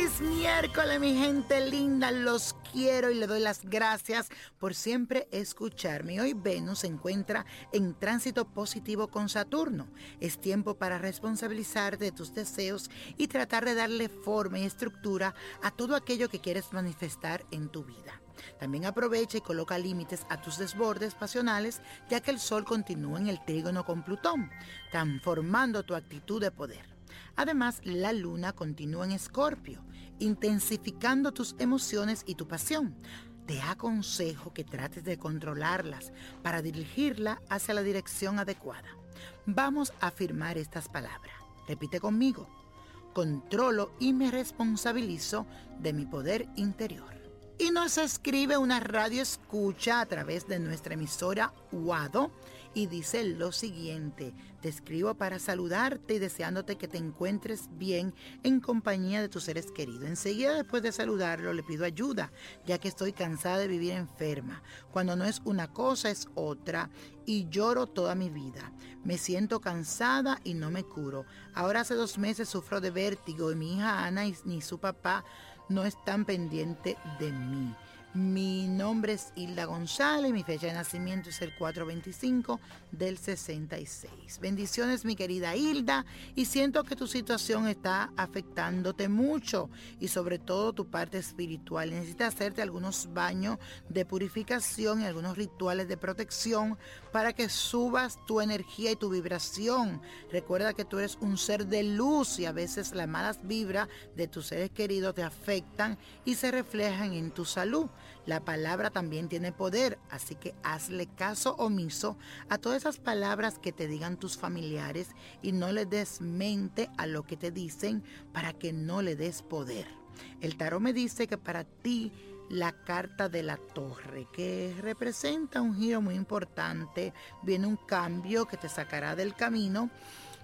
Feliz miércoles, mi gente linda. Los quiero y le doy las gracias por siempre escucharme. Hoy Venus se encuentra en tránsito positivo con Saturno. Es tiempo para responsabilizar de tus deseos y tratar de darle forma y estructura a todo aquello que quieres manifestar en tu vida. También aprovecha y coloca límites a tus desbordes pasionales, ya que el Sol continúa en el trígono con Plutón, transformando tu actitud de poder. Además, la luna continúa en Escorpio, intensificando tus emociones y tu pasión. Te aconsejo que trates de controlarlas para dirigirla hacia la dirección adecuada. Vamos a afirmar estas palabras. Repite conmigo. Controlo y me responsabilizo de mi poder interior y nos escribe una radio escucha a través de nuestra emisora UADO y dice lo siguiente, te escribo para saludarte y deseándote que te encuentres bien en compañía de tus seres queridos. Enseguida después de saludarlo le pido ayuda, ya que estoy cansada de vivir enferma. Cuando no es una cosa es otra y lloro toda mi vida. Me siento cansada y no me curo. Ahora hace dos meses sufro de vértigo y mi hija Ana y ni su papá no están pendientes de mí. Mi nombre es Hilda González, mi fecha de nacimiento es el 425 del 66. Bendiciones mi querida Hilda y siento que tu situación está afectándote mucho y sobre todo tu parte espiritual. Necesitas hacerte algunos baños de purificación y algunos rituales de protección para que subas tu energía y tu vibración. Recuerda que tú eres un ser de luz y a veces las malas vibras de tus seres queridos te afectan y se reflejan en tu salud. La palabra también tiene poder, así que hazle caso omiso a todas esas palabras que te digan tus familiares y no le des mente a lo que te dicen para que no le des poder. El tarot me dice que para ti la carta de la torre, que representa un giro muy importante, viene un cambio que te sacará del camino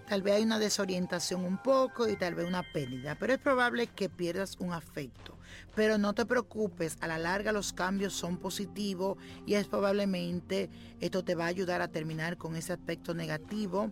Tal vez hay una desorientación un poco y tal vez una pérdida, pero es probable que pierdas un afecto. Pero no te preocupes, a la larga los cambios son positivos y es probablemente esto te va a ayudar a terminar con ese aspecto negativo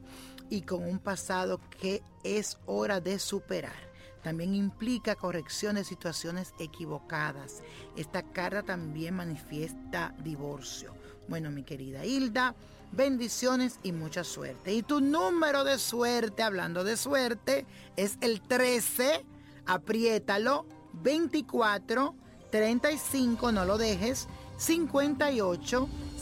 y con un pasado que es hora de superar. También implica corrección de situaciones equivocadas. Esta carta también manifiesta divorcio. Bueno, mi querida Hilda, bendiciones y mucha suerte. Y tu número de suerte, hablando de suerte, es el 13, apriétalo, 24, 35, no lo dejes, 58,